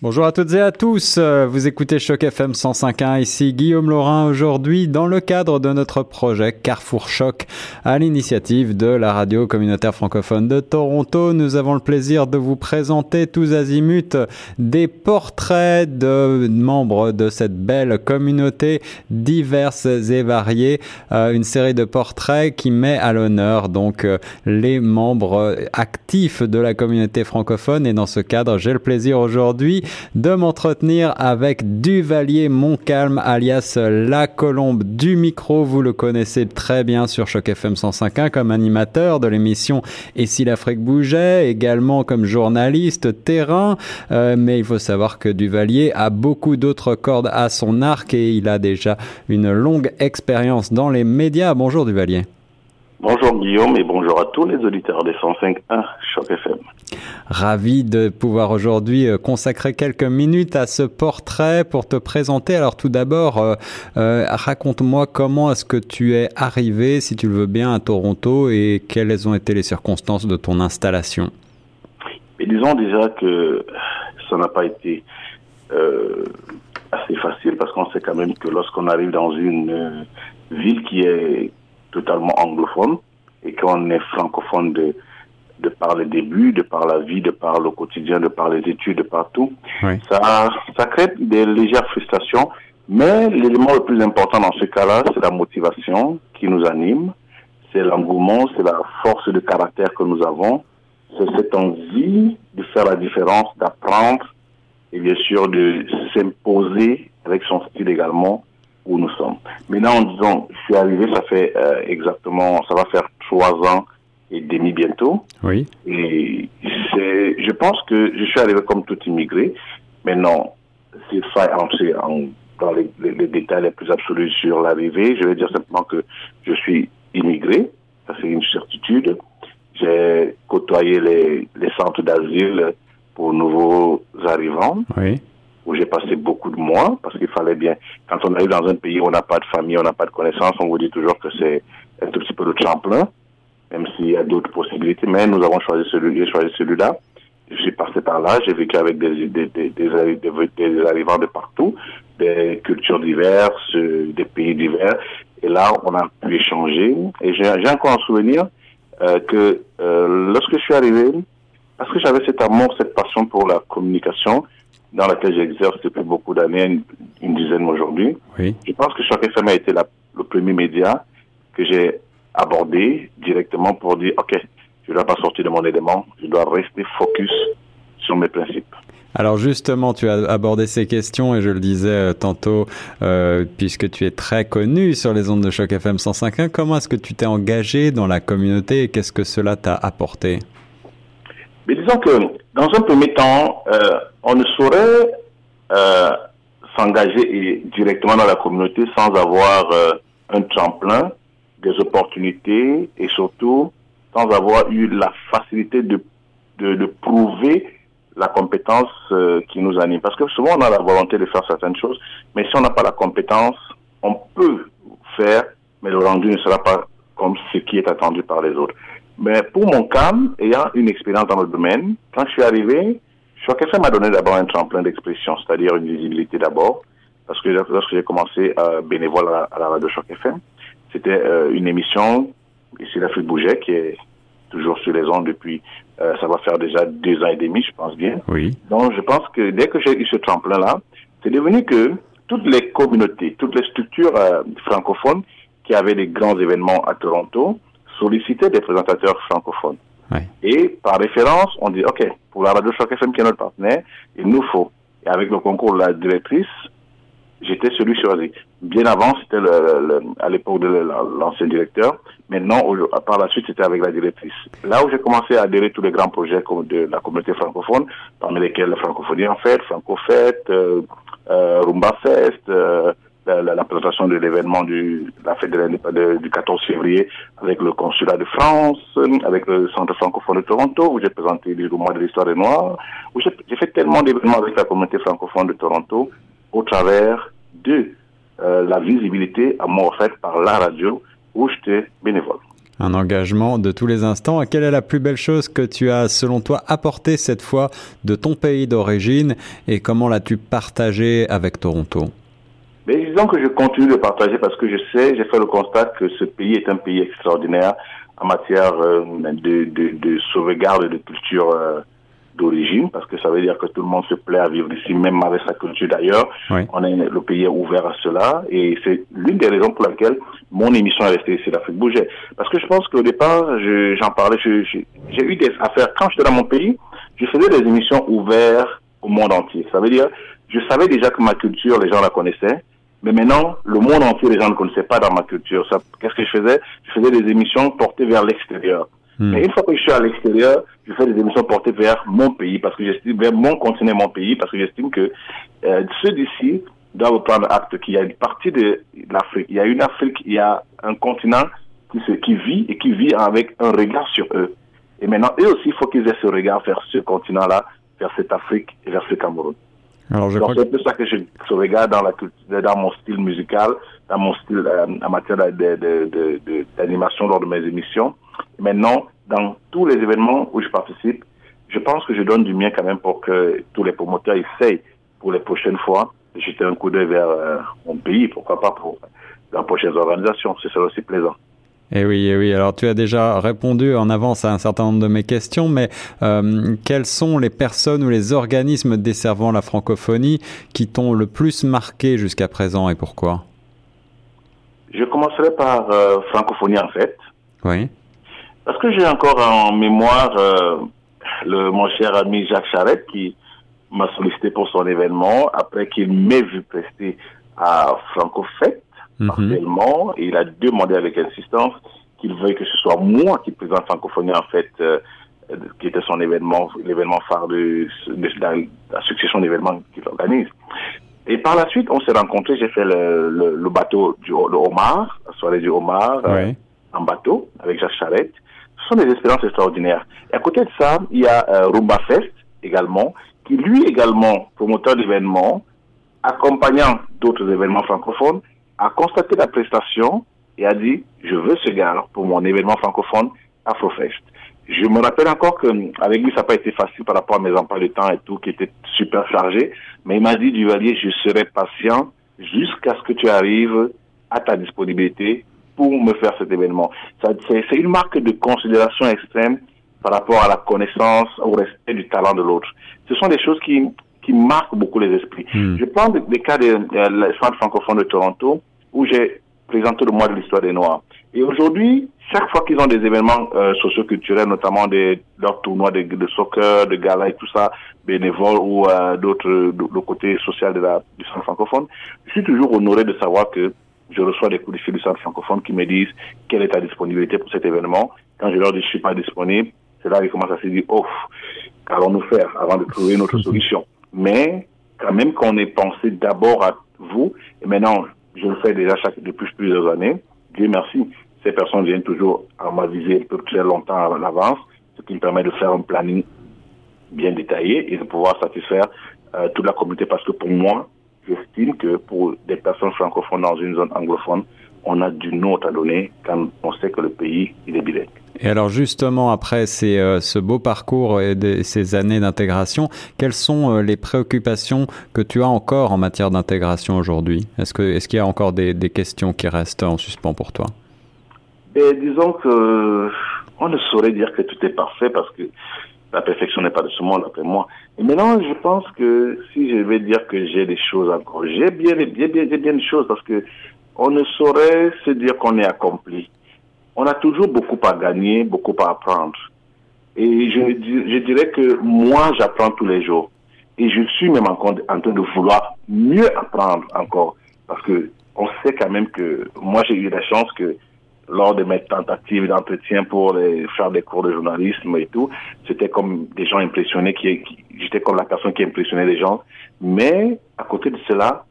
Bonjour à toutes et à tous, vous écoutez Choc FM 105.1, ici Guillaume Laurin aujourd'hui dans le cadre de notre projet Carrefour Choc à l'initiative de la radio communautaire francophone de Toronto. Nous avons le plaisir de vous présenter tous azimuts des portraits de membres de cette belle communauté diverses et variées, euh, une série de portraits qui met à l'honneur donc euh, les membres actifs de la communauté francophone. Et dans ce cadre j'ai le plaisir aujourd'hui de m'entretenir avec Duvalier Montcalm, alias La Colombe du micro. Vous le connaissez très bien sur Choc FM 105.1 comme animateur de l'émission Et si l'Afrique bougeait, également comme journaliste terrain. Euh, mais il faut savoir que Duvalier a beaucoup d'autres cordes à son arc et il a déjà une longue expérience dans les médias. Bonjour Duvalier. Bonjour Guillaume et bonjour à tous les auditeurs des 105.1 Choc FM. Ravi de pouvoir aujourd'hui euh, consacrer quelques minutes à ce portrait pour te présenter. Alors tout d'abord, euh, euh, raconte-moi comment est-ce que tu es arrivé, si tu le veux bien, à Toronto et quelles ont été les circonstances de ton installation. Mais disons déjà que ça n'a pas été assez facile parce qu'on sait quand même que lorsqu'on arrive dans une ville qui est totalement anglophone et qu'on est francophone de, de par les débuts, de par la vie, de par le quotidien, de par les études, de partout. Ça, ça crée des légères frustrations, mais l'élément le plus important dans ce cas-là, c'est la motivation qui nous anime, c'est l'engouement, c'est la force de caractère que nous avons, c'est cette envie de faire la différence, d'apprendre et bien sûr de s'imposer avec son style également où nous sommes. Maintenant, disons, je suis arrivé, ça fait euh, exactement, ça va faire trois ans et demi bientôt. Oui. Et c'est, je pense que je suis arrivé comme tout immigré. Maintenant, s'il faut entrer en, dans les, les, détails les plus absolus sur l'arrivée, je vais dire simplement que je suis immigré. Ça, c'est une certitude. J'ai côtoyé les, les centres d'asile pour nouveaux arrivants. Oui où j'ai passé beaucoup de mois parce qu'il fallait bien. Quand on arrive dans un pays où on n'a pas de famille, on n'a pas de connaissances, on vous dit toujours que c'est un tout petit peu le tremplin, même s'il y a d'autres possibilités. Mais nous avons choisi celui, j'ai choisi celui-là. J'ai passé par là, j'ai vécu avec des, des, des, des, arrivants de partout, des cultures diverses, des pays divers. Et là, on a pu échanger. Et j'ai encore un souvenir euh, que euh, lorsque je suis arrivé, parce que j'avais cet amour, cette passion pour la communication, dans laquelle j'exerce depuis beaucoup d'années, une, dizaine aujourd'hui. Oui. Je pense que Choc FM a été la, le premier média que j'ai abordé directement pour dire, OK, je ne dois pas sortir de mon élément, je dois rester focus sur mes principes. Alors justement, tu as abordé ces questions et je le disais euh, tantôt, euh, puisque tu es très connu sur les ondes de choc FM 105.1, comment est-ce que tu t'es engagé dans la communauté et qu'est-ce que cela t'a apporté? Mais disons que dans un premier temps, euh, on ne saurait euh, s'engager directement dans la communauté sans avoir euh, un tremplin, des opportunités et surtout sans avoir eu la facilité de, de, de prouver la compétence euh, qui nous anime. Parce que souvent on a la volonté de faire certaines choses, mais si on n'a pas la compétence, on peut faire, mais le rendu ne sera pas comme ce qui est attendu par les autres. Mais pour mon cas, ayant une expérience dans le domaine, quand je suis arrivé, Choc FM m'a donné d'abord un tremplin d'expression, c'est-à-dire une visibilité d'abord, parce que lorsque j'ai commencé à bénévole à, la radio Choc FM, c'était euh, une émission, ici l'Afrique bougeait, qui est toujours sur les ondes depuis, euh, ça va faire déjà deux ans et demi, je pense bien. Oui. Donc je pense que dès que j'ai eu ce tremplin-là, c'est devenu que toutes les communautés, toutes les structures euh, francophones qui avaient des grands événements à Toronto, solliciter des présentateurs francophones. Et par référence, on dit, OK, pour la radio Choc FM qui est notre partenaire, il nous faut. Et avec le concours de la directrice, j'étais celui choisi. Bien avant, c'était le, à l'époque de l'ancien directeur. Maintenant, par la suite, c'était avec la directrice. Là où j'ai commencé à adhérer tous les grands projets de la communauté francophone, parmi lesquels la francophonie en fait, Francofête, euh, euh, Rumba Fest, euh, la, présentation de l'événement du la fête du 14 février avec le consulat de France, avec le centre francophone de Toronto, où j'ai présenté le mois de l'histoire des Noirs, où j'ai fait tellement d'événements avec la communauté francophone de Toronto au travers de euh, la visibilité à moi faite par la radio où j'étais bénévole. Un engagement de tous les instants. Quelle est la plus belle chose que tu as, selon toi, apporté cette fois de ton pays d'origine et comment l'as-tu partagé avec Toronto? Mais disons que je continue de partager parce que je sais, j'ai fait le constat que ce pays est un pays extraordinaire en matière euh, de, de, de, sauvegarde de culture euh, d'origine, parce que ça veut dire que tout le monde se plaît à vivre ici, même avec sa culture d'ailleurs. On est, le pays est ouvert à cela, et c'est l'une des raisons pour laquelle mon émission est restée ici, l'Afrique bougeait. Parce que je pense qu'au départ, j'en parlais, j'ai eu des affaires, quand j'étais dans mon pays, je faisais des émissions ouvertes au monde entier. Ça veut dire, je savais déjà que ma culture, les gens la connaissaient, mais maintenant, le monde entier, les gens ne connaissaient pas dans ma culture. Qu'est-ce que je faisais? Je faisais des émissions portées vers l'extérieur. Hmm. Mais une fois que je suis à l'extérieur, je fais des émissions portées vers mon pays, parce que j'estime, vers mon continent, mon pays, parce que j'estime que euh, ceux d'ici doivent prendre acte qu'il y a une partie de l'Afrique. Il y a une Afrique, il y a un continent qui, se, qui vit et qui vit avec un regard sur eux. Et maintenant, eux aussi, il faut qu'ils aient ce regard vers ce continent-là, vers cette Afrique et vers ce Cameroun. Alors, je Donc, c'est un peu ça que je, regarde dans, la, dans mon style musical, dans mon style euh, en matière d'animation de, de, lors de mes émissions. maintenant, dans tous les événements où je participe, je pense que je donne du mien quand même pour que tous les promoteurs essayent pour les prochaines fois de jeter un coup d'œil vers euh, mon pays, pourquoi pas pour les prochaines organisations. Ce serait aussi plaisant. Eh oui, eh oui. Alors tu as déjà répondu en avance à un certain nombre de mes questions, mais euh, quelles sont les personnes ou les organismes desservant la francophonie qui t'ont le plus marqué jusqu'à présent et pourquoi? Je commencerai par euh, francophonie en fait. Oui. Parce que j'ai encore en mémoire euh, le mon cher ami Jacques Charette qui m'a sollicité pour son événement après qu'il m'ait vu prester à Francofête partiellement, et il a demandé avec insistance qu'il veuille que ce soit moi qui présente Francophonie, en fait, euh, qui était son événement, l'événement phare de, la, succession d'événements qu'il organise. Et par la suite, on s'est rencontrés, j'ai fait le, le, bateau du le homard, la soirée du homard, euh, en bateau, avec Jacques Charette. Ce sont des expériences extraordinaires. Et à côté de ça, il y a euh, Rumba Fest également, qui lui également, promoteur d'événements, accompagnant d'autres événements francophones, a constaté la prestation et a dit, je veux ce gars pour mon événement francophone Afrofest. Je me rappelle encore que avec lui, ça n'a pas été facile par rapport à mes emplois de temps et tout, qui étaient super chargés. Mais il m'a dit, Duvalier, je serai patient jusqu'à ce que tu arrives à ta disponibilité pour me faire cet événement. C'est une marque de considération extrême par rapport à la connaissance, au respect du talent de l'autre. Ce sont des choses qui, qui marquent beaucoup les esprits. Hmm. Je prends des, cas de, de, Centre francophone de Toronto où j'ai présenté le mois de l'histoire des Noirs. Et aujourd'hui, chaque fois qu'ils ont des événements euh, socioculturels, notamment des, leurs tournois de, de, soccer, de gala et tout ça, bénévoles ou euh, d'autres, le côté social de la, du centre francophone, je suis toujours honoré de savoir que je reçois des coups de fil du centre francophone qui me disent quelle est ta disponibilité pour cet événement. Quand je leur dis je suis pas disponible, c'est là qu'ils commencent à se dire, oh, qu'allons-nous faire avant de trouver une autre solution? Mais quand même qu'on ait pensé d'abord à vous, et maintenant je le fais déjà chaque, depuis plusieurs années. Dieu merci, ces personnes viennent toujours à ma visée très longtemps à l'avance, ce qui me permet de faire un planning bien détaillé et de pouvoir satisfaire euh, toute la communauté parce que pour moi, j'estime que pour des personnes francophones dans une zone anglophone, on a du nôtre à donner quand on sait que le pays, il est bilingue. Et alors justement, après euh, ce beau parcours et ces années d'intégration, quelles sont euh, les préoccupations que tu as encore en matière d'intégration aujourd'hui? Est-ce qu'il est y a encore des, questions qui restent en suspens pour toi? Ben, Disons que on ne saurait dire que tout est parfait parce que la perfection n'est pas de ce monde après moi. Et maintenant, je pense que si je vais dire que j'ai des choses encore, j'ai bien, bien, bien, bien des choses parce que on ne saurait se dire qu'on est accompli on a toujours beaucoup à gagner, beaucoup à apprendre. Et je, je dirais que moi, j'apprends tous les jours. Et je suis même en, en train de vouloir mieux apprendre encore. Parce que on sait quand même que moi, j'ai eu la chance que lors de mes tentatives d'entretien pour les, faire des cours de journalisme et tout, c'était comme des gens impressionnés, qui, qui j'étais comme la personne qui impressionnait les gens. Mais à côté de cela,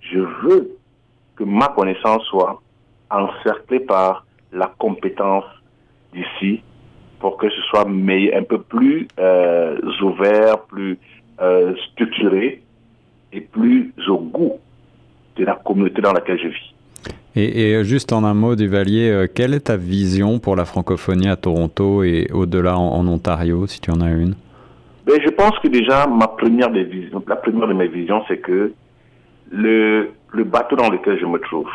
je veux que ma connaissance soit encerclée par la compétence d'ici pour que ce soit un peu plus euh, ouvert, plus euh, structuré et plus au goût de la communauté dans laquelle je vis. Et, juste en un mot, Duvalier, euh, quelle est ta vision pour la francophonie à Toronto et au-delà en, Ontario, si tu en as une? Ben, Je pense que déjà, ma première des visions, la première de mes visions, c'est que le, le bateau dans lequel je me trouve,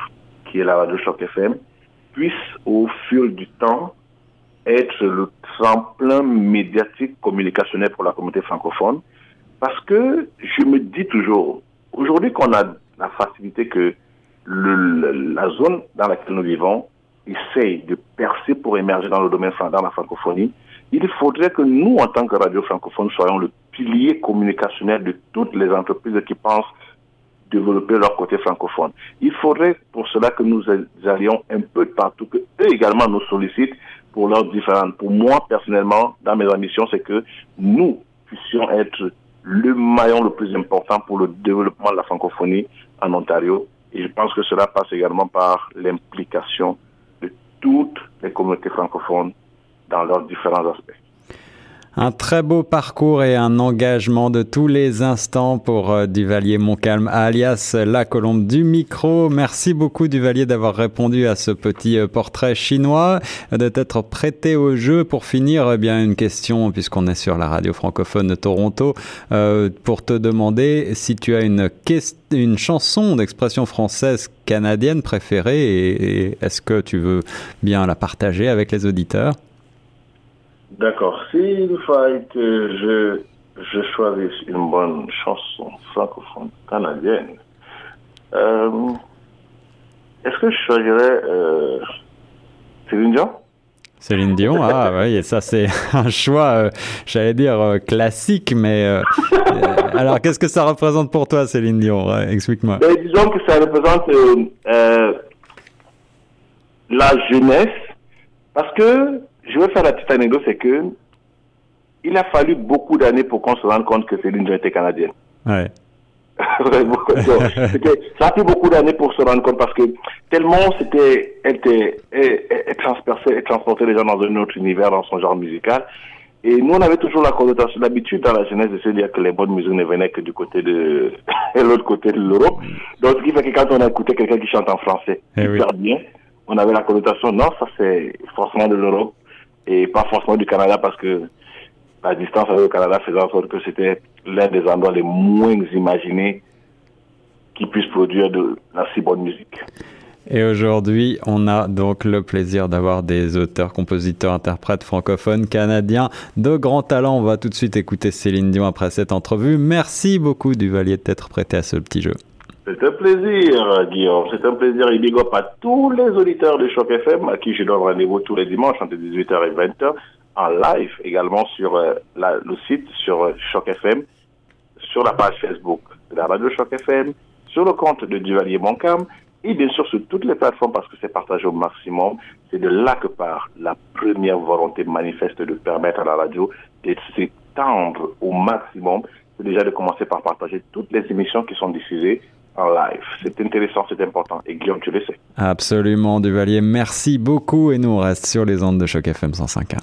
qui est la radio Choc FM, puisse au fil du temps être le tremplin médiatique communicationnel pour la communauté francophone. Parce que je me dis toujours, aujourd'hui qu'on a la facilité que la zone dans laquelle nous vivons essaye de percer pour émerger dans le domaine dans la francophonie, il faudrait que nous, en tant que radio francophone, soyons le pilier communicationnel de toutes les entreprises qui pensent développer leur côté francophone. Il faudrait pour cela que nous allions un peu partout, que eux également nous sollicitent pour leurs différentes. Pour moi, personnellement, dans mes ambitions, c'est que nous puissions être le maillon le plus important pour le développement de la francophonie en Ontario. Et je pense que cela passe également par l'implication de toutes les communautés francophones dans leurs différents aspects. Un très beau parcours et un engagement de tous les instants pour euh, Duvalier Montcalm, alias la colombe du micro. Merci beaucoup Duvalier d'avoir répondu à ce petit euh, portrait chinois, de t'être prêté au jeu. Pour finir, eh bien une question, puisqu'on est sur la radio francophone de Toronto, euh, pour te demander si tu as une chanson d'expression française canadienne préférée et est-ce que tu veux bien la partager avec les auditeurs? D'accord. S'il fallait que je, je choisisse une bonne chanson francophone canadienne, euh, est-ce que je choisirais euh, Céline Dion? Céline Dion, ah oui, et ça c'est un choix, euh, j'allais dire euh, classique, mais euh, alors qu'est-ce que ça représente pour toi, Céline Dion? Explique-moi. Ben, disons que ça représente la jeunesse, parce que je vais faire la petite anecdote, c'est que il a fallu beaucoup d'années pour qu'on se rende compte que Céline Dion était canadienne. Ouais. ça a pris beaucoup d'années pour se rendre compte parce que tellement c'était, elle était, elle, elle, transperçait, elle transportait les gens dans un autre univers, dans son genre musical. Et nous, on avait toujours la connotation, l'habitude dans la jeunesse de se dire que les bonnes musiques ne venaient que du côté de, l'autre côté de l'Europe. Donc, ce qui fait que quand on a écouté quelqu'un qui chante en français, eh super bien, on avait la connotation, non, ça c'est forcément de l'Europe et pas forcément du Canada parce que la distance avec le Canada faisait en sorte que c'était l'un des endroits les moins imaginés qui puissent produire de la si bonne musique. Et aujourd'hui, on a donc le plaisir d'avoir des auteurs, compositeurs, interprètes francophones canadiens de grand talent. On va tout de suite écouter Céline Dion après cette entrevue. Merci beaucoup Duvalier de t'être prêté à ce petit jeu. C'est un plaisir, Guillaume. C'est un plaisir. Et big up à tous les auditeurs de Choc FM, à qui je donne rendez-vous tous les dimanches entre 18h et 20h, en live également sur euh, le site, sur euh, Choc FM, sur la page Facebook de la radio Choc FM, sur le compte de Duvalier Moncam, et bien sûr sur toutes les plateformes parce que c'est partagé au maximum. C'est de là que part la première volonté manifeste de permettre à la radio de s'étendre au maximum. C'est déjà de commencer par partager toutes les émissions qui sont diffusées live. C'est intéressant, c'est important. Et Guillaume, tu le sais. Absolument, Duvalier. Merci beaucoup. Et nous, on reste sur les ondes de Choc FM 105.1.